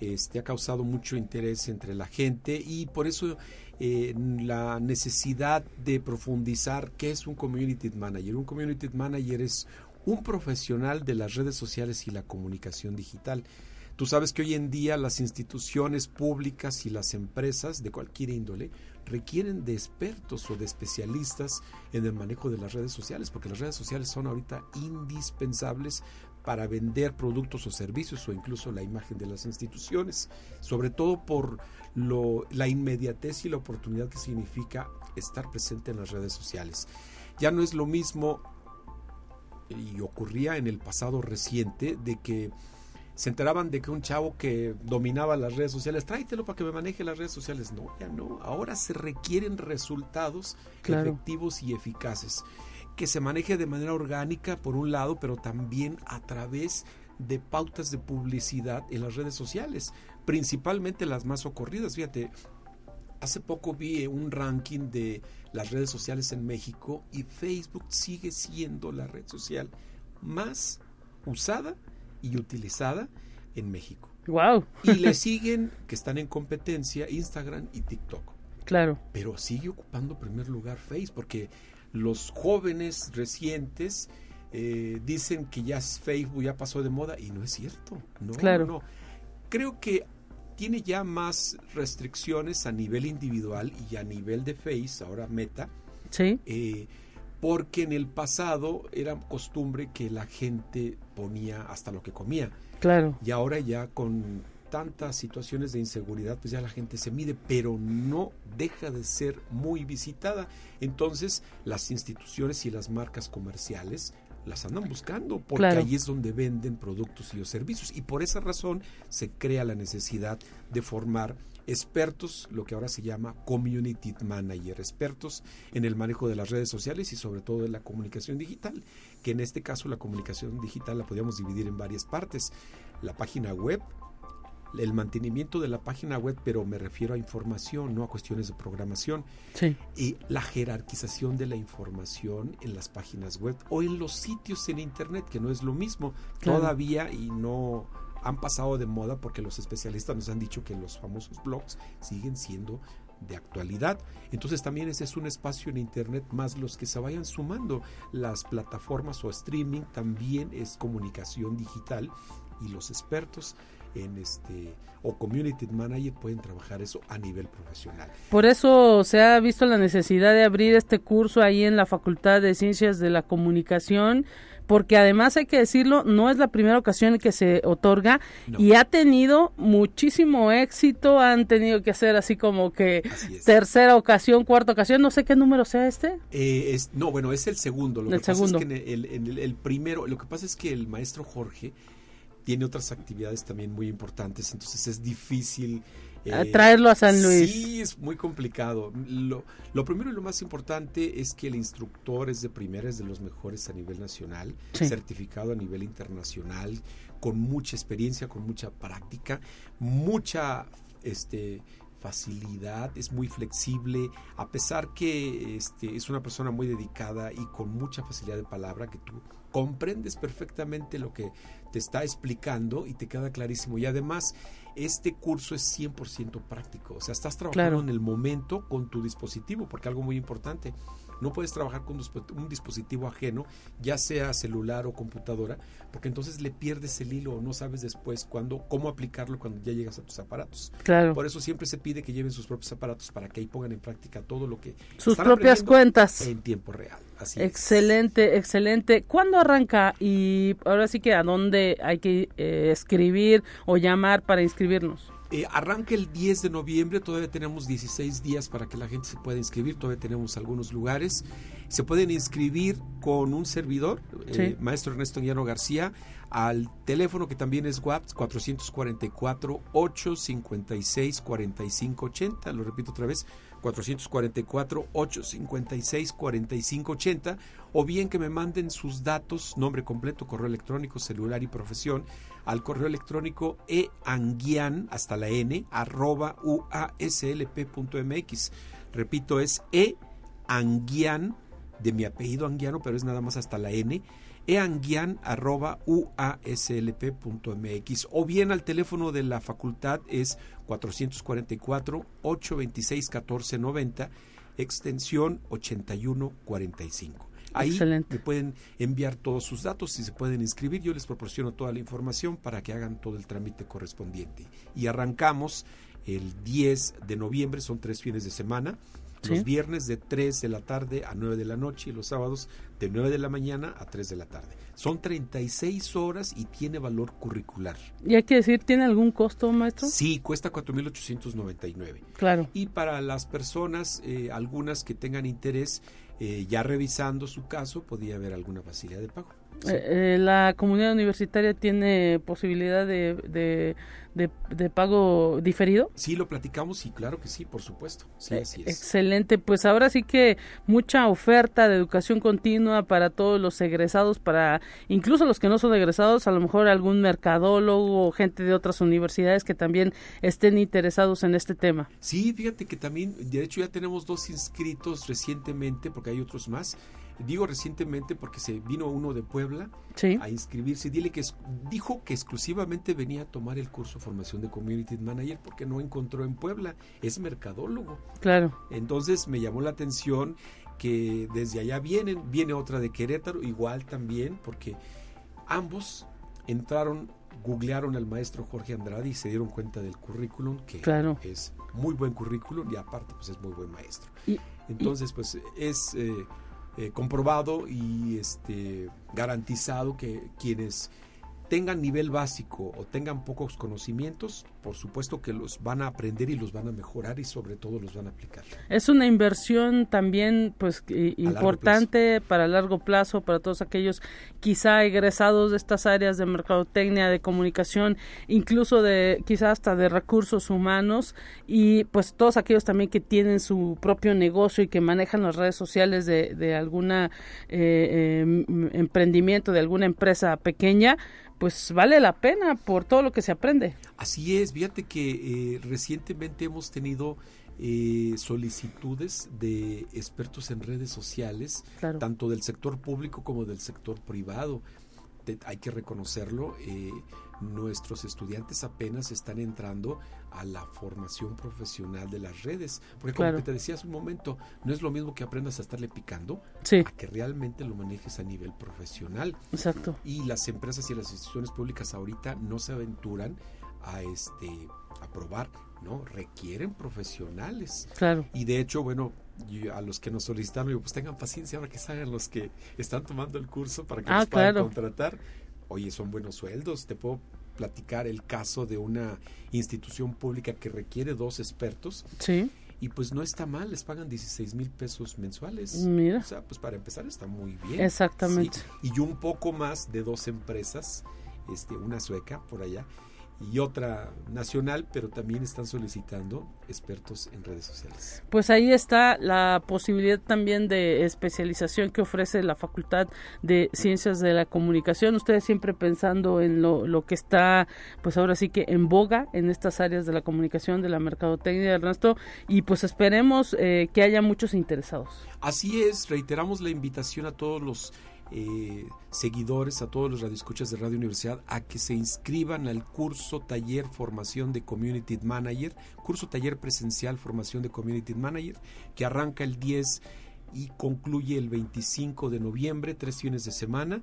este, ha causado mucho interés entre la gente y por eso eh, la necesidad de profundizar qué es un community manager. Un community manager es un profesional de las redes sociales y la comunicación digital Tú sabes que hoy en día las instituciones públicas y las empresas de cualquier índole requieren de expertos o de especialistas en el manejo de las redes sociales, porque las redes sociales son ahorita indispensables para vender productos o servicios o incluso la imagen de las instituciones, sobre todo por lo, la inmediatez y la oportunidad que significa estar presente en las redes sociales. Ya no es lo mismo, y ocurría en el pasado reciente, de que se enteraban de que un chavo que dominaba las redes sociales, tráetelo para que me maneje las redes sociales. No, ya no. Ahora se requieren resultados efectivos y eficaces. Que se maneje de manera orgánica, por un lado, pero también a través de pautas de publicidad en las redes sociales, principalmente las más ocurridas. Fíjate, hace poco vi un ranking de las redes sociales en México y Facebook sigue siendo la red social más usada y utilizada en México. Wow. Y le siguen, que están en competencia, Instagram y TikTok. Claro. Pero sigue ocupando primer lugar Facebook, porque los jóvenes recientes eh, dicen que ya Facebook ya pasó de moda y no es cierto. No, claro. no. Creo que tiene ya más restricciones a nivel individual y a nivel de Face, ahora Meta. Sí. Eh, porque en el pasado era costumbre que la gente ponía hasta lo que comía. Claro. Y ahora ya con tantas situaciones de inseguridad, pues ya la gente se mide, pero no deja de ser muy visitada. Entonces, las instituciones y las marcas comerciales las andan buscando porque ahí es donde venden productos y los servicios y por esa razón se crea la necesidad de formar expertos, lo que ahora se llama community manager, expertos en el manejo de las redes sociales y sobre todo de la comunicación digital, que en este caso la comunicación digital la podríamos dividir en varias partes, la página web, el mantenimiento de la página web, pero me refiero a información, no a cuestiones de programación. Sí. Y la jerarquización de la información en las páginas web o en los sitios en Internet, que no es lo mismo Claro. todavía y no han pasado de moda porque los especialistas nos han dicho que los famosos blogs siguen siendo de actualidad. Entonces también ese es un espacio en Internet más los que se vayan sumando. Las plataformas o streaming también es comunicación digital y los expertos en este o community manager pueden trabajar eso a nivel profesional. Por eso se ha visto la necesidad de abrir este curso ahí en la Facultad de Ciencias de la Comunicación, porque además hay que decirlo, no es la primera ocasión en que se otorga No. y ha tenido muchísimo éxito, han tenido que hacer así como que Así tercera ocasión, cuarta ocasión, no sé qué número sea este. Eh, es, no, bueno, es el segundo. Lo El que pasa segundo. es que en el, en el- el primero, lo que pasa es que el maestro Jorge tiene otras actividades también muy importantes, entonces es difícil A traerlo a San Luis. Sí, es muy complicado. Lo, lo primero y lo más importante es que el instructor es de primera, es de los mejores a nivel nacional, Sí. certificado a nivel internacional, con mucha experiencia, con mucha práctica, mucha este facilidad, es muy flexible, a pesar que este, es una persona muy dedicada y con mucha facilidad de palabra, que tú comprendes perfectamente lo que te está explicando y te queda clarísimo. Y además, este curso es 100% práctico, o sea, estás trabajando Claro. en el momento con tu dispositivo, porque algo muy importante, no puedes trabajar con un dispositivo ajeno, ya sea celular o computadora, porque entonces le pierdes el hilo o no sabes después cuándo, cómo aplicarlo cuando ya llegas a tus aparatos. Claro. Por eso siempre se pide que lleven sus propios aparatos para que ahí pongan en práctica todo lo que Sus propias cuentas. en tiempo real. Así es. Excelente, excelente. ¿Cuándo arranca? Y ahora sí que a dónde hay que eh, escribir o llamar para inscribirnos. Eh, arranca el 10 de noviembre, todavía tenemos 16 días para que la gente se pueda inscribir, todavía tenemos algunos lugares. Se pueden inscribir con un servidor, eh, Sí. maestro Ernesto Guillano García, al teléfono que también es WhatsApp 444-856-4580, lo repito otra vez, 444-856-4580, o bien que me manden sus datos, nombre completo, correo electrónico, celular y profesión, al correo electrónico eanguian, hasta la n, arroba uaslp.mx. Repito, es eanguian, de mi apellido anguiano, pero es nada más hasta la n, eanguian, arroba uaslp.mx. O bien al teléfono de la facultad es 444-826-1490, extensión 8145. Ahí me pueden enviar todos sus datos y se pueden inscribir. Yo les proporciono toda la información para que hagan todo el trámite correspondiente. Y arrancamos el 10 de noviembre, son tres fines de semana. Los viernes de 3 de la tarde a 9 de la noche y los sábados de 9 de la mañana a 3 de la tarde. Son 36 horas y tiene valor curricular. ¿Y hay que decir, tiene algún costo, maestro? Sí, cuesta 4.899. Claro. Y para las personas, eh, algunas que tengan interés, eh, ya revisando su caso, podría haber alguna facilidad de pago. Eh, la comunidad universitaria tiene posibilidad de, de, pago diferido? Sí, lo platicamos sí, claro que sí, por supuesto. Sí, así es. Excelente, pues ahora sí que mucha oferta de educación continua para todos los egresados, para incluso los que no son egresados, a lo mejor algún mercadólogo o gente de otras universidades que también estén interesados en este tema. Sí, fíjate que también, de hecho ya tenemos dos inscritos recientemente, porque hay otros más. Digo recientemente porque se vino uno de Puebla a inscribirse. Dile que dijo que exclusivamente venía a tomar el curso de formación de Community Manager porque no encontró en Puebla. Es mercadólogo. Claro. Entonces me llamó la atención que desde allá vienen. Viene otra de Querétaro, igual también, porque ambos entraron googlearon al maestro Jorge Andrade y se dieron cuenta del currículum, que es muy buen currículum y aparte pues es muy buen maestro. Entonces pues es eh, eh, comprobado y este, garantizado que quienes tengan nivel básico o tengan pocos conocimientos, por supuesto que los van a aprender y los van a mejorar y sobre todo los van a aplicar. Es una inversión también pues importante para largo plazo para todos aquellos quizá egresados de estas áreas de mercadotecnia, de comunicación, incluso de quizá hasta de recursos humanos y pues todos aquellos también que tienen su propio negocio y que manejan las redes sociales de, de alguna eh, em, emprendimiento, de alguna empresa pequeña, pues vale la pena por todo lo que se aprende. Así es, fíjate que eh, recientemente hemos tenido eh, solicitudes de expertos en redes sociales, tanto del sector público como del sector privado. hay que reconocerlo, eh, nuestros estudiantes apenas están entrando a la formación profesional de las redes. Porque como te decía hace un momento, no es lo mismo que aprendas a estarle picando, a que realmente lo manejes a nivel profesional. Exacto. Y las empresas y las instituciones públicas ahorita no se aventuran a este a probar, ¿no? Requieren profesionales. Claro. Y de hecho, bueno, a los que nos solicitaron, digo, pues tengan paciencia ahora que salgan los que están tomando el curso para que nos ah, puedan contratar. Oye, son buenos sueldos, te puedo platicar el caso de una institución pública que requiere dos expertos. Sí. Y pues no está mal, les pagan 16 mil pesos mensuales. Mira. O sea, pues para empezar está muy bien. Exactamente. Y un poco más de dos empresas, este, una sueca por allá, y otra nacional, pero también están solicitando expertos en redes sociales. Pues ahí está la posibilidad también de especialización que ofrece la Facultad de Ciencias de la Comunicación. Ustedes siempre pensando en lo, lo que está, pues ahora sí que en boga en estas áreas de la comunicación, de la mercadotecnia, Ernesto, y pues esperemos eh, que haya muchos interesados. Así es, reiteramos la invitación a todos los eh, seguidores, a todos los radioescuchas de Radio Universidad, a que se inscriban al curso taller formación de Community Manager, curso taller presencial formación de Community Manager, que arranca el 10 y concluye el 25 de noviembre, tres fines de semana.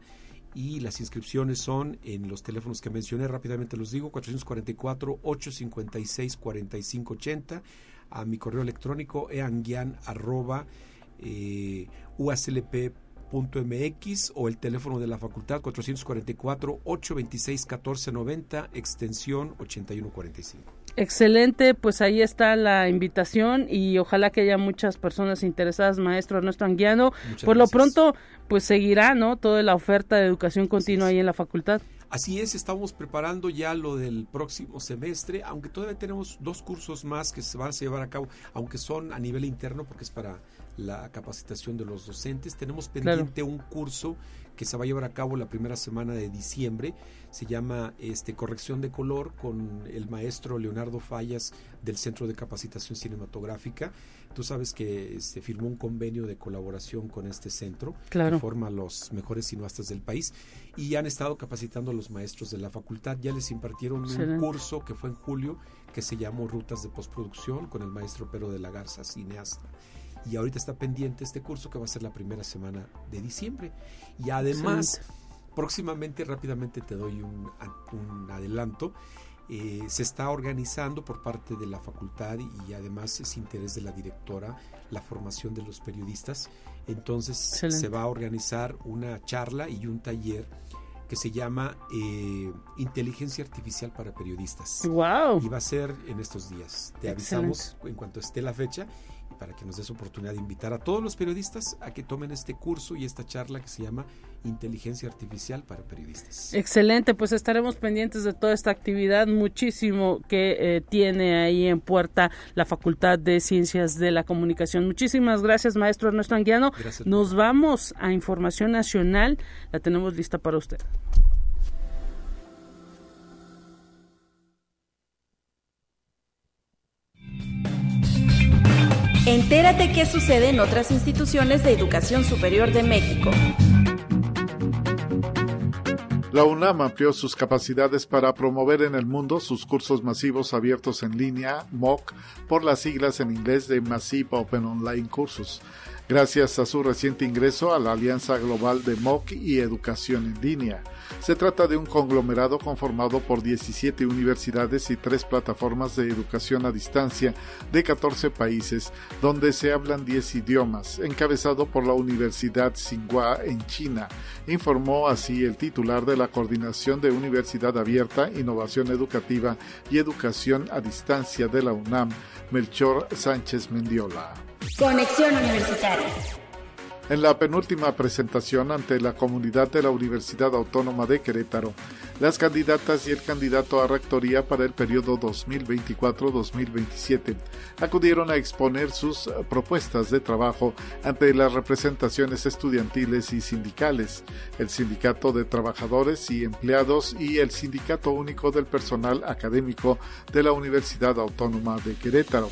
Y las inscripciones son en los teléfonos que mencioné, rápidamente los digo, 444-856-4580, a mi correo electrónico eanguian eh, mx o el teléfono de la facultad 444-826-1490, extensión 8145. Excelente, pues ahí está la invitación y ojalá que haya muchas personas interesadas, maestro Ernesto Anguiano. Por lo pronto, pues seguirá, ¿no? Toda la oferta de educación continua ahí en la facultad. Así es, estamos preparando ya lo del próximo semestre, aunque todavía tenemos dos cursos más que se van a llevar a cabo, aunque son a nivel interno porque es para la capacitación de los docentes. Tenemos pendiente un curso que se va a llevar a cabo la primera semana de diciembre. Se llama este, Corrección de Color con el maestro Leonardo Fallas del Centro de Capacitación Cinematográfica. Tú sabes que se firmó un convenio de colaboración con este centro que forma los mejores cineastas del país y han estado capacitando a los maestros de la facultad. Ya les impartieron un curso que fue en julio que se llamó Rutas de Postproducción con el maestro Pedro de la Garza, cineasta y ahorita está pendiente este curso que va a ser la primera semana de diciembre. Y además, próximamente, rápidamente te doy un, un adelanto, eh, se está organizando por parte de la facultad y además es interés de la directora la formación de los periodistas. Entonces se va a organizar una charla y un taller que se llama eh, Inteligencia Artificial para Periodistas. ¡Wow! Y va a ser en estos días. Te avisamos en cuanto esté la fecha para que nos des oportunidad de invitar a todos los periodistas a que tomen este curso y esta charla que se llama Inteligencia Artificial para Periodistas. Excelente, pues estaremos pendientes de toda esta actividad, muchísimo que eh, tiene ahí en puerta la Facultad de Ciencias de la Comunicación. Muchísimas gracias, maestro Ernesto Anguiano. Nos vamos a Información Nacional, la tenemos lista para usted. Entérate qué sucede en otras instituciones de educación superior de México. La UNAM amplió sus capacidades para promover en el mundo sus cursos masivos abiertos en línea, MOOC, por las siglas en inglés de Massive Open Online Cursos gracias a su reciente ingreso a la Alianza Global de MOOC y Educación en Línea. Se trata de un conglomerado conformado por 17 universidades y tres plataformas de educación a distancia de 14 países, donde se hablan 10 idiomas, encabezado por la Universidad Tsinghua en China, informó así el titular de la Coordinación de Universidad Abierta, Innovación Educativa y Educación a Distancia de la UNAM, Melchor Sánchez Mendiola. Conexión Universitaria. En la penúltima presentación ante la comunidad de la Universidad Autónoma de Querétaro, las candidatas y el candidato a rectoría para el periodo 2024-2027 acudieron a exponer sus propuestas de trabajo ante las representaciones estudiantiles y sindicales, el Sindicato de Trabajadores y Empleados y el Sindicato Único del Personal Académico de la Universidad Autónoma de Querétaro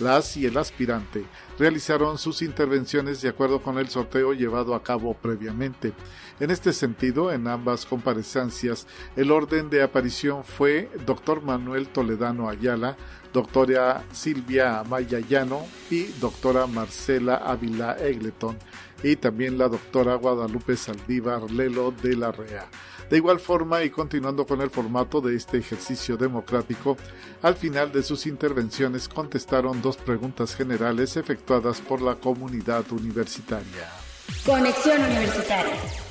las y el aspirante realizaron sus intervenciones de acuerdo con el sorteo llevado a cabo previamente. En este sentido, en ambas comparecencias, el orden de aparición fue Dr. Manuel Toledano Ayala, doctora Silvia Amaya Llano y doctora Marcela Ávila Egleton, y también la doctora Guadalupe Saldívar Lelo de la REA. De igual forma, y continuando con el formato de este ejercicio democrático, al final de sus intervenciones contestaron dos preguntas generales efectuadas por la comunidad universitaria. Conexión Universitaria.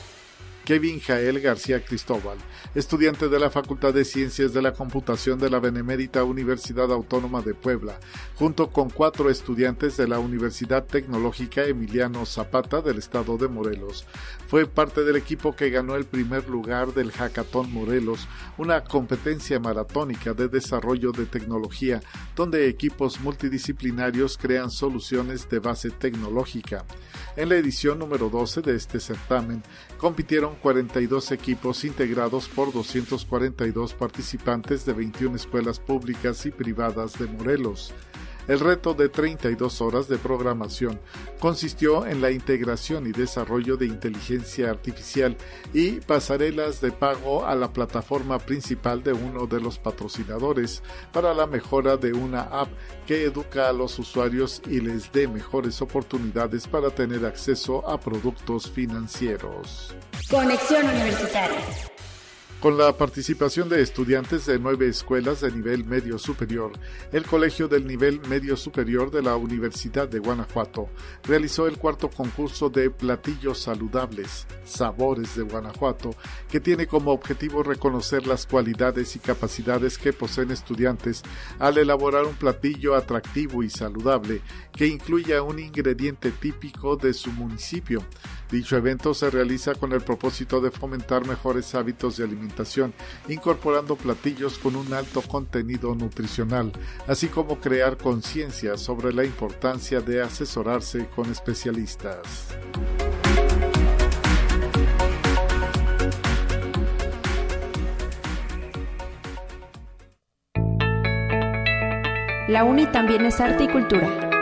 Kevin Jael García Cristóbal, estudiante de la Facultad de Ciencias de la Computación de la Benemérita Universidad Autónoma de Puebla, junto con cuatro estudiantes de la Universidad Tecnológica Emiliano Zapata del estado de Morelos. Fue parte del equipo que ganó el primer lugar del Hackathon Morelos, una competencia maratónica de desarrollo de tecnología, donde equipos multidisciplinarios crean soluciones de base tecnológica. En la edición número 12 de este certamen compitieron 42 equipos integrados por 242 participantes de 21 escuelas públicas y privadas de Morelos. El reto de 32 horas de programación consistió en la integración y desarrollo de inteligencia artificial y pasarelas de pago a la plataforma principal de uno de los patrocinadores para la mejora de una app que educa a los usuarios y les dé mejores oportunidades para tener acceso a productos financieros. Conexión Universitaria con la participación de estudiantes de nueve escuelas de nivel medio superior, el Colegio del Nivel Medio Superior de la Universidad de Guanajuato realizó el cuarto concurso de platillos saludables, Sabores de Guanajuato, que tiene como objetivo reconocer las cualidades y capacidades que poseen estudiantes al elaborar un platillo atractivo y saludable que incluya un ingrediente típico de su municipio. Dicho evento se realiza con el propósito de fomentar mejores hábitos de alimentación incorporando platillos con un alto contenido nutricional, así como crear conciencia sobre la importancia de asesorarse con especialistas. La UNI también es arte y cultura.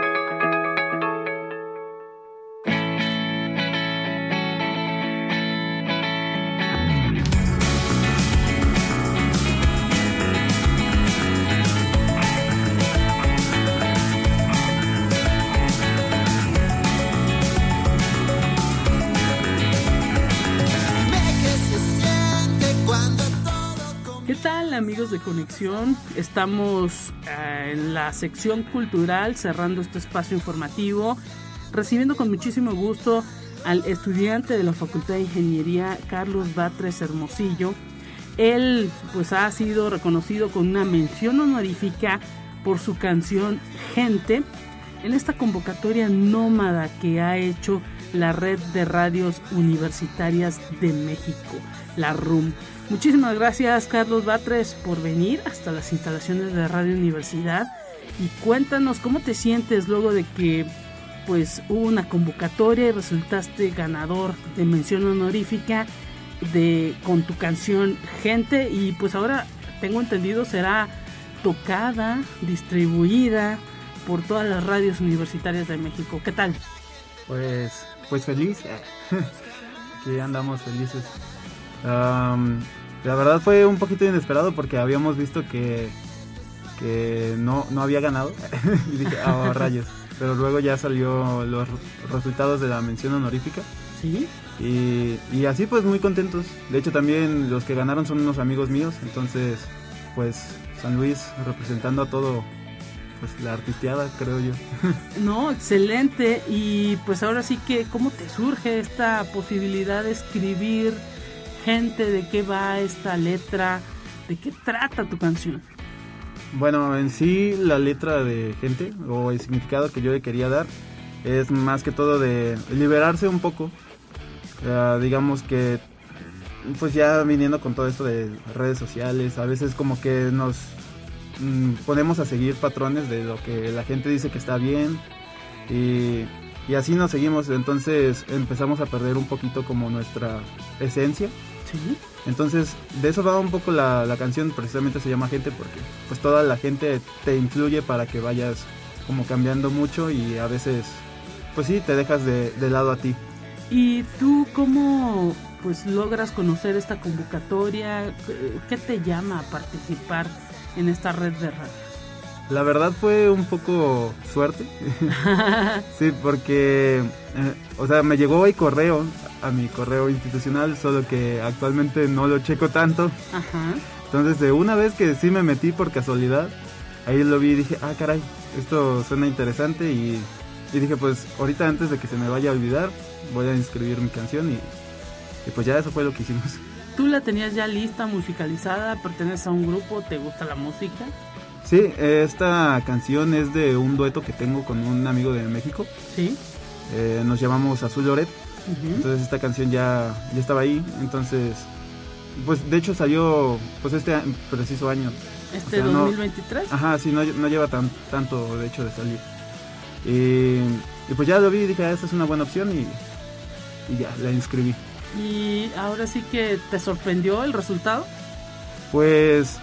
Estamos eh, en la sección cultural cerrando este espacio informativo, recibiendo con muchísimo gusto al estudiante de la Facultad de Ingeniería Carlos Batres Hermosillo. Él pues ha sido reconocido con una mención honorífica por su canción Gente en esta convocatoria nómada que ha hecho la Red de Radios Universitarias de México, la RUM. Muchísimas gracias Carlos Batres por venir hasta las instalaciones de Radio Universidad y cuéntanos cómo te sientes luego de que pues hubo una convocatoria y resultaste ganador de mención honorífica de con tu canción Gente y pues ahora tengo entendido será tocada, distribuida por todas las radios universitarias de México. ¿Qué tal? Pues pues feliz. Aquí andamos felices. La verdad fue un poquito inesperado porque habíamos visto que, que no, no había ganado. y dije, oh, rayos. Pero luego ya salió los resultados de la mención honorífica. Sí. Y, y así pues muy contentos. De hecho también los que ganaron son unos amigos míos. Entonces pues San Luis representando a todo pues la artisteada, creo yo. no, excelente. Y pues ahora sí que, ¿cómo te surge esta posibilidad de escribir gente? ¿De qué va esta letra? ¿De qué trata tu canción? Bueno, en sí la letra de gente o el significado que yo le quería dar es más que todo de liberarse un poco. digamos que pues ya viniendo con todo esto de redes sociales, a veces como que nos Mm, ponemos a seguir patrones de lo que la gente dice que está bien y, así nos seguimos, entonces empezamos a perder un poquito como nuestra esencia. Entonces de eso va un poco la, canción, precisamente se llama gente porque pues toda la gente te influye para que vayas como cambiando mucho y a veces pues sí, te dejas de, de lado a ti. ¿Y tú cómo pues logras conocer esta convocatoria? ¿Qué te llama a participar en esta red de radios? La verdad fue un poco suerte. sí, porque, eh, o sea, me llegó el correo a mi correo institucional, solo que actualmente no lo checo tanto. Ajá. Entonces, de una vez que sí me metí por casualidad, ahí lo vi y dije, ah, caray, esto suena interesante y, y dije, pues ahorita antes de que se me vaya a olvidar, voy a inscribir mi canción y, y pues ya eso fue lo que hicimos. ¿Tú la tenías ya lista, musicalizada? ¿Perteneces a un grupo? ¿Te gusta la música? Sí, esta canción es de un dueto que tengo con un amigo de México. Sí. Eh, nos llamamos Azul Loret. Entonces esta canción ya, ya estaba ahí. Entonces, pues de hecho salió pues este preciso año. ¿Este 2023? ajá, sí, no, lleva tan, tanto de hecho de salir. Y, pues ya lo vi y dije, ah, esta es una buena opción y, y ya, la inscribí. Y ahora sí que te sorprendió el resultado. Pues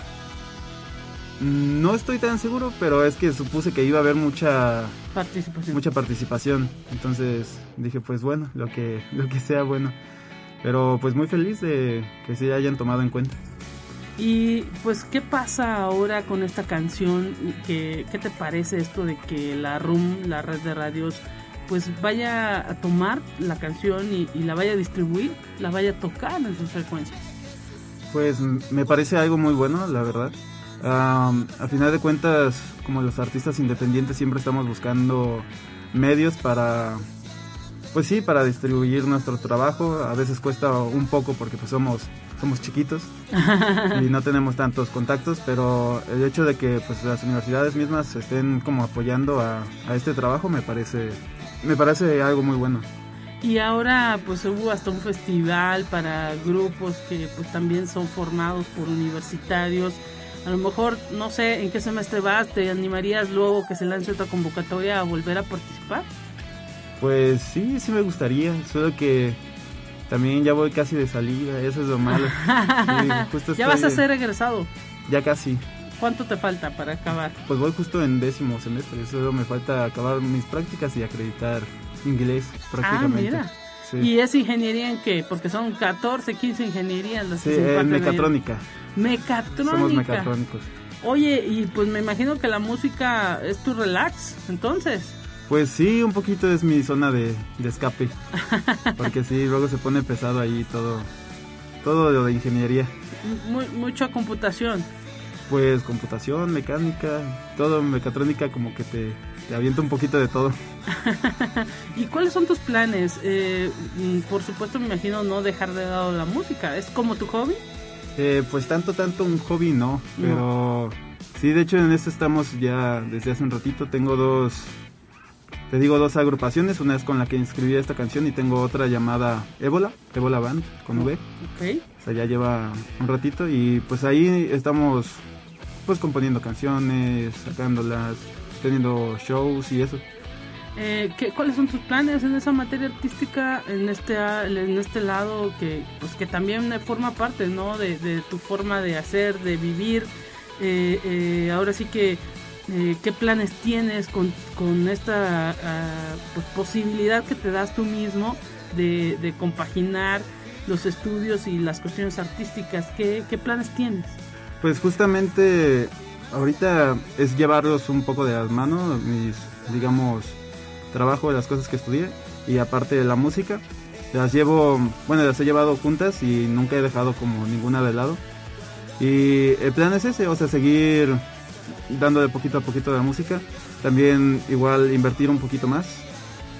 no estoy tan seguro, pero es que supuse que iba a haber mucha participación. Mucha participación. Entonces dije, pues bueno, lo que lo que sea bueno. Pero pues muy feliz de que se hayan tomado en cuenta. Y pues, ¿qué pasa ahora con esta canción? ¿Qué, qué te parece esto de que la RUM, la red de radios, pues vaya a tomar la canción y, la vaya a distribuir, la vaya a tocar en sus frecuencias. Pues me parece algo muy bueno, la verdad. A final de cuentas, como los artistas independientes siempre estamos buscando medios para, pues sí, para distribuir nuestro trabajo. A veces cuesta un poco porque pues somos somos chiquitos y no tenemos tantos contactos, pero el hecho de que pues las universidades mismas estén como apoyando a, a este trabajo me parece me parece algo muy bueno. Y ahora pues hubo hasta un festival para grupos que pues también son formados por universitarios. A lo mejor no sé en qué semestre vas, ¿te animarías luego que se lance otra convocatoria a volver a participar? Pues sí, sí me gustaría, solo que también ya voy casi de salida, eso es lo malo. ya vas a ser egresado. Ya casi. ¿Cuánto te falta para acabar? Pues voy justo en décimo semestre, solo me falta acabar mis prácticas y acreditar inglés prácticamente. Ah, mira. ¿Y es ingeniería en qué? Porque son 14, 15 ingenierías las sí, que se mecatrónica. Mecatrónica. Somos mecatrónicos. Oye, y pues me imagino que la música es tu relax, entonces. Pues sí, un poquito es mi zona de, de escape. Porque sí, luego se pone pesado ahí todo todo lo de ingeniería. Muy, mucha computación. Pues computación, mecánica, todo mecatrónica como que te, te avienta un poquito de todo. ¿Y cuáles son tus planes? Eh, mm, por supuesto me imagino no dejar de lado la música. ¿Es como tu hobby? Eh, pues tanto, tanto un hobby no, pero sí, de hecho en esto estamos ya desde hace un ratito. Tengo dos, te digo dos agrupaciones, una es con la que inscribí esta canción y tengo otra llamada Ébola, Ébola Band con V. Ok. O sea, ya lleva un ratito y pues ahí estamos pues componiendo canciones, sacándolas, teniendo shows y eso. Eh, ¿qué- ¿Cuáles son tus planes en esa materia artística, en este a- en este lado que pues que también forma parte, ¿no? De, tu forma de hacer, de vivir. Eh, eh, ahora sí que qué planes tienes con, con esta ah, pues, posibilidad que te das tú mismo de, de compaginar los estudios y las cuestiones artísticas. ¿Qué, qué planes tienes? Pues justamente ahorita es llevarlos un poco de las manos, mis, digamos, trabajo de las cosas que estudié y aparte de la música. Las llevo, bueno, las he llevado juntas y nunca he dejado como ninguna de lado. Y el plan es ese, o sea, seguir dando de poquito a poquito de la música. También igual invertir un poquito más.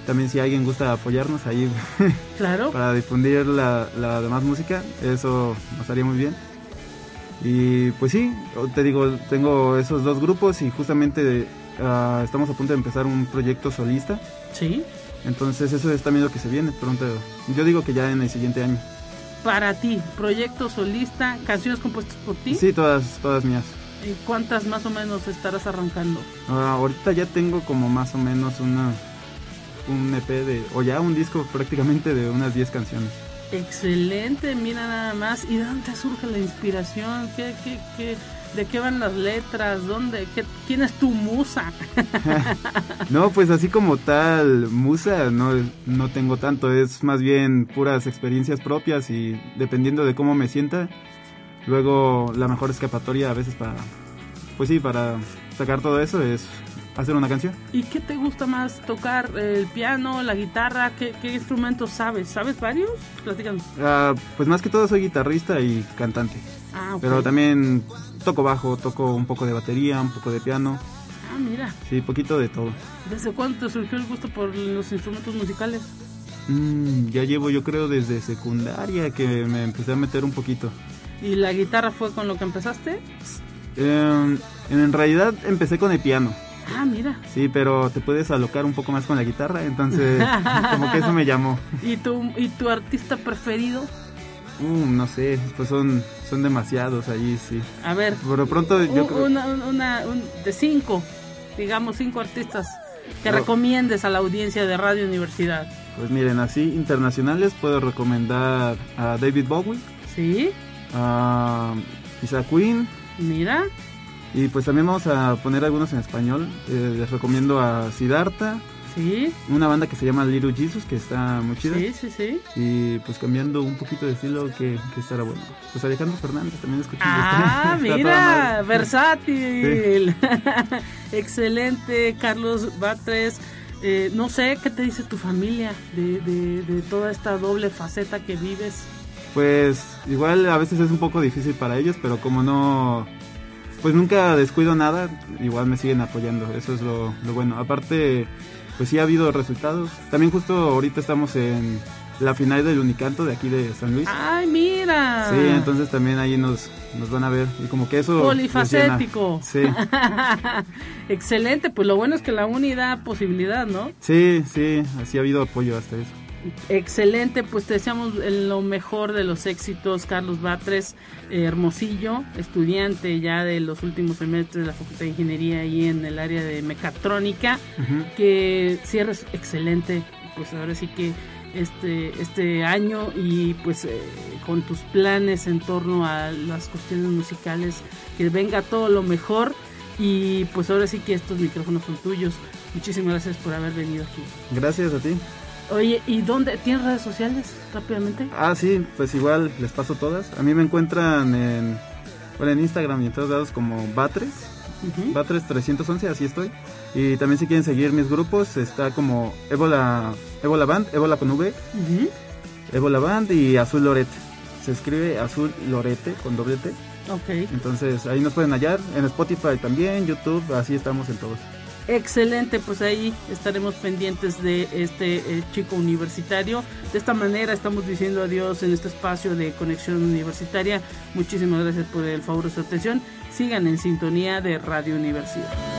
También si alguien gusta apoyarnos ahí Claro. para difundir la, la demás música, eso nos haría muy bien. Y pues sí, te digo, tengo esos dos grupos y justamente ah, estamos a punto de empezar un proyecto solista. Sí. Entonces eso es también lo que se viene pronto. Yo digo que ya en el siguiente año. Para ti, proyecto solista, canciones compuestas por ti. Sí, todas, todas mías. ¿Y cuántas más o menos estarás arrancando? Ah, ahorita ya tengo como más o menos una un EP de, o ya un disco prácticamente de unas 10 canciones. Excelente, mira nada más. ¿Y de dónde surge la inspiración? ¿Qué, qué, qué, ¿De qué van las letras? ¿Dónde? ¿Qué, ¿Quién es tu musa? No, pues así como tal, musa no, no tengo tanto, es más bien puras experiencias propias y dependiendo de cómo me sienta, luego la mejor escapatoria a veces para, pues sí, para sacar todo eso es hacer una canción. ¿Y qué te gusta más tocar? ¿El piano, la guitarra? ¿Qué, qué instrumentos sabes? ¿Sabes varios? Platícanos. Ah, pues más que todo soy guitarrista y cantante, Ah, ok. pero también toco bajo, toco un poco de batería, un poco de piano, Ah, mira. sí, poquito de todo. ¿Desde cuándo te surgió el gusto por los instrumentos musicales? Mm, ya llevo yo creo desde secundaria que me empecé a meter un poquito. ¿Y la guitarra fue con lo que empezaste? Eh, en realidad empecé con el piano. Ah, mira. Sí, pero te puedes alocar un poco más con la guitarra, entonces como que eso me llamó. ¿Y tu, y tu artista preferido? Uh, no sé, pues son, son demasiados ahí, sí. A ver. Por lo pronto yo un- creo... una, una- un- de cinco, digamos cinco artistas que No. recomiendes a la audiencia de Radio Universidad. Pues miren, así internacionales puedo recomendar a David Bowie. Sí. A Isaac Queen. Mira. Y pues también vamos a poner algunos en español. Eh, les recomiendo a Siddhartha. Sí. Una banda que se llama Little Jesus, que está muy chida. Sí, sí, sí. Y pues cambiando un poquito de estilo, que, que estará bueno. Pues Alejandro Fernández también escuché. Ah, Está mira, versátil. Excelente, Carlos Batres. Eh, no sé qué te dice tu familia de, de- de toda esta doble faceta que vives. Pues igual a veces es un poco difícil para ellos, pero como no, pues nunca descuido nada, igual me siguen apoyando, eso es lo, lo bueno. Aparte, pues sí ha habido resultados. También justo ahorita estamos en la final del Unicanto de aquí de San Luis. Ay, mira. Sí, entonces también ahí nos, nos van a ver y como que eso... Polifacético. Sí, Excelente, pues lo bueno es que la uni da posibilidad, ¿no? sí, sí, así ha habido apoyo hasta eso. Excelente, pues te deseamos lo mejor de los éxitos, Carlos Batres, eh, Hermosillo, estudiante ya de los últimos semestres de la Facultad de Ingeniería y en el área de mecatrónica, que cierres excelente, pues ahora sí que este, este año y pues eh, con tus planes en torno a las cuestiones musicales, que venga todo lo mejor y pues ahora sí que estos micrófonos son tuyos. Muchísimas gracias por haber venido aquí. Gracias a ti. Oye, ¿y dónde? ¿Tienes redes sociales rápidamente? Ah, sí, pues igual les paso todas. A mí me encuentran en, bueno, en Instagram y en todos lados como Batres. Ujú. Batres 311, así estoy. Y también si quieren seguir mis grupos, está como Ébola, Ébola Band, Ébola con V, Ujú. Ébola Band y Azul Loret. Se escribe Azul Lorete con doble T. Ok. Entonces ahí nos pueden hallar. En Spotify también, YouTube, así estamos en todos. Excelente, pues ahí estaremos pendientes de este eh, chico universitario. De esta manera estamos diciendo adiós en este espacio de conexión universitaria. Muchísimas gracias por el favor de su atención. Sigan en sintonía de Radio Universidad.